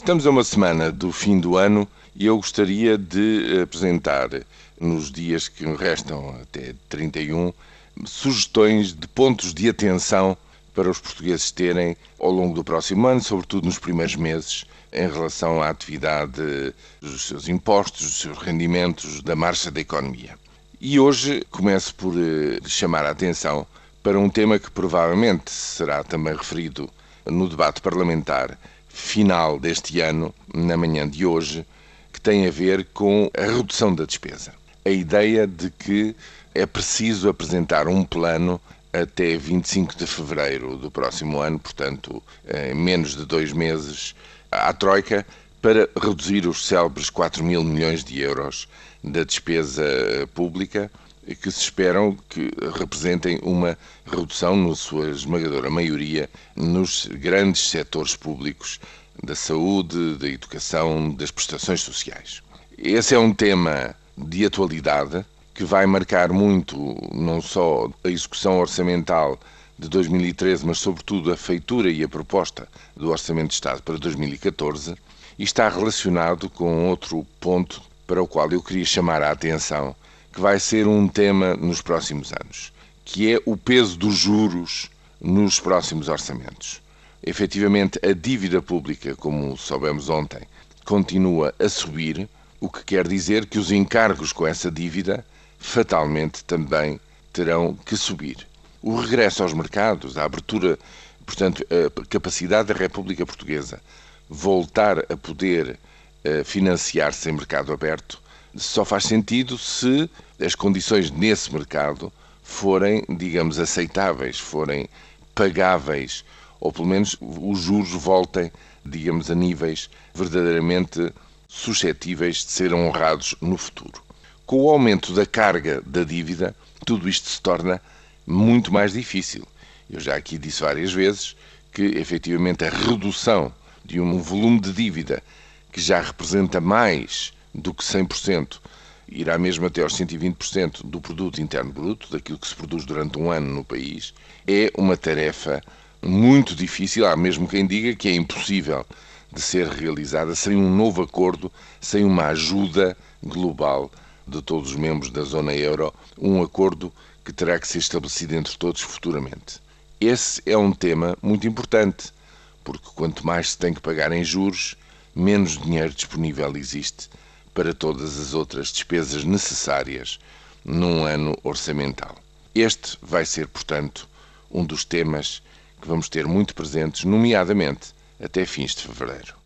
Estamos a uma semana do fim do ano e eu gostaria de apresentar, nos dias que restam até 31, sugestões de pontos de atenção para os portugueses terem ao longo do próximo ano, sobretudo nos primeiros meses, em relação à atividade dos seus impostos, dos seus rendimentos, da marcha da economia. E hoje começo por eh, chamar a atenção para um tema que provavelmente será também referido no debate parlamentar final deste ano, na manhã de hoje, que tem a ver com a redução da despesa. A ideia de que é preciso apresentar um plano até 25 de fevereiro do próximo ano, portanto, em menos de dois meses, à Troika, para reduzir os célebres 4 mil milhões de euros da despesa pública, que se esperam que representem uma redução, na sua esmagadora maioria, nos grandes setores públicos da saúde, da educação, das prestações sociais. Esse é um tema de atualidade que vai marcar muito não só a execução orçamental de 2013, mas sobretudo a feitura e a proposta do Orçamento de Estado para 2014, e está relacionado com outro ponto para o qual eu queria chamar a atenção, que vai ser um tema nos próximos anos, que é o peso dos juros nos próximos orçamentos. Efetivamente, a dívida pública, como soubemos ontem, continua a subir, o que quer dizer que os encargos com essa dívida fatalmente também terão que subir. O regresso aos mercados, a abertura, portanto, a capacidade da República Portuguesa voltar a poder uh, financiar-se em mercado aberto só faz sentido se as condições nesse mercado forem, digamos, aceitáveis, forem pagáveis, ou pelo menos os juros voltem, digamos, a níveis verdadeiramente suscetíveis de ser honrados no futuro. Com o aumento da carga da dívida, tudo isto se torna muito mais difícil. Eu já aqui disse várias vezes que, efetivamente, a redução de um volume de dívida que já representa mais do que 100%, irá mesmo até aos 120% do produto interno bruto, daquilo que se produz durante um ano no país, é uma tarefa muito difícil, há mesmo quem diga que é impossível de ser realizada sem um novo acordo, sem uma ajuda global de todos os membros da zona euro, um acordo que terá que ser estabelecido entre todos futuramente. Esse é um tema muito importante, porque quanto mais se tem que pagar em juros, menos dinheiro disponível existe para todas as outras despesas necessárias num ano orçamental. Este vai ser, portanto, um dos temas que vamos ter muito presentes, nomeadamente até fins de fevereiro.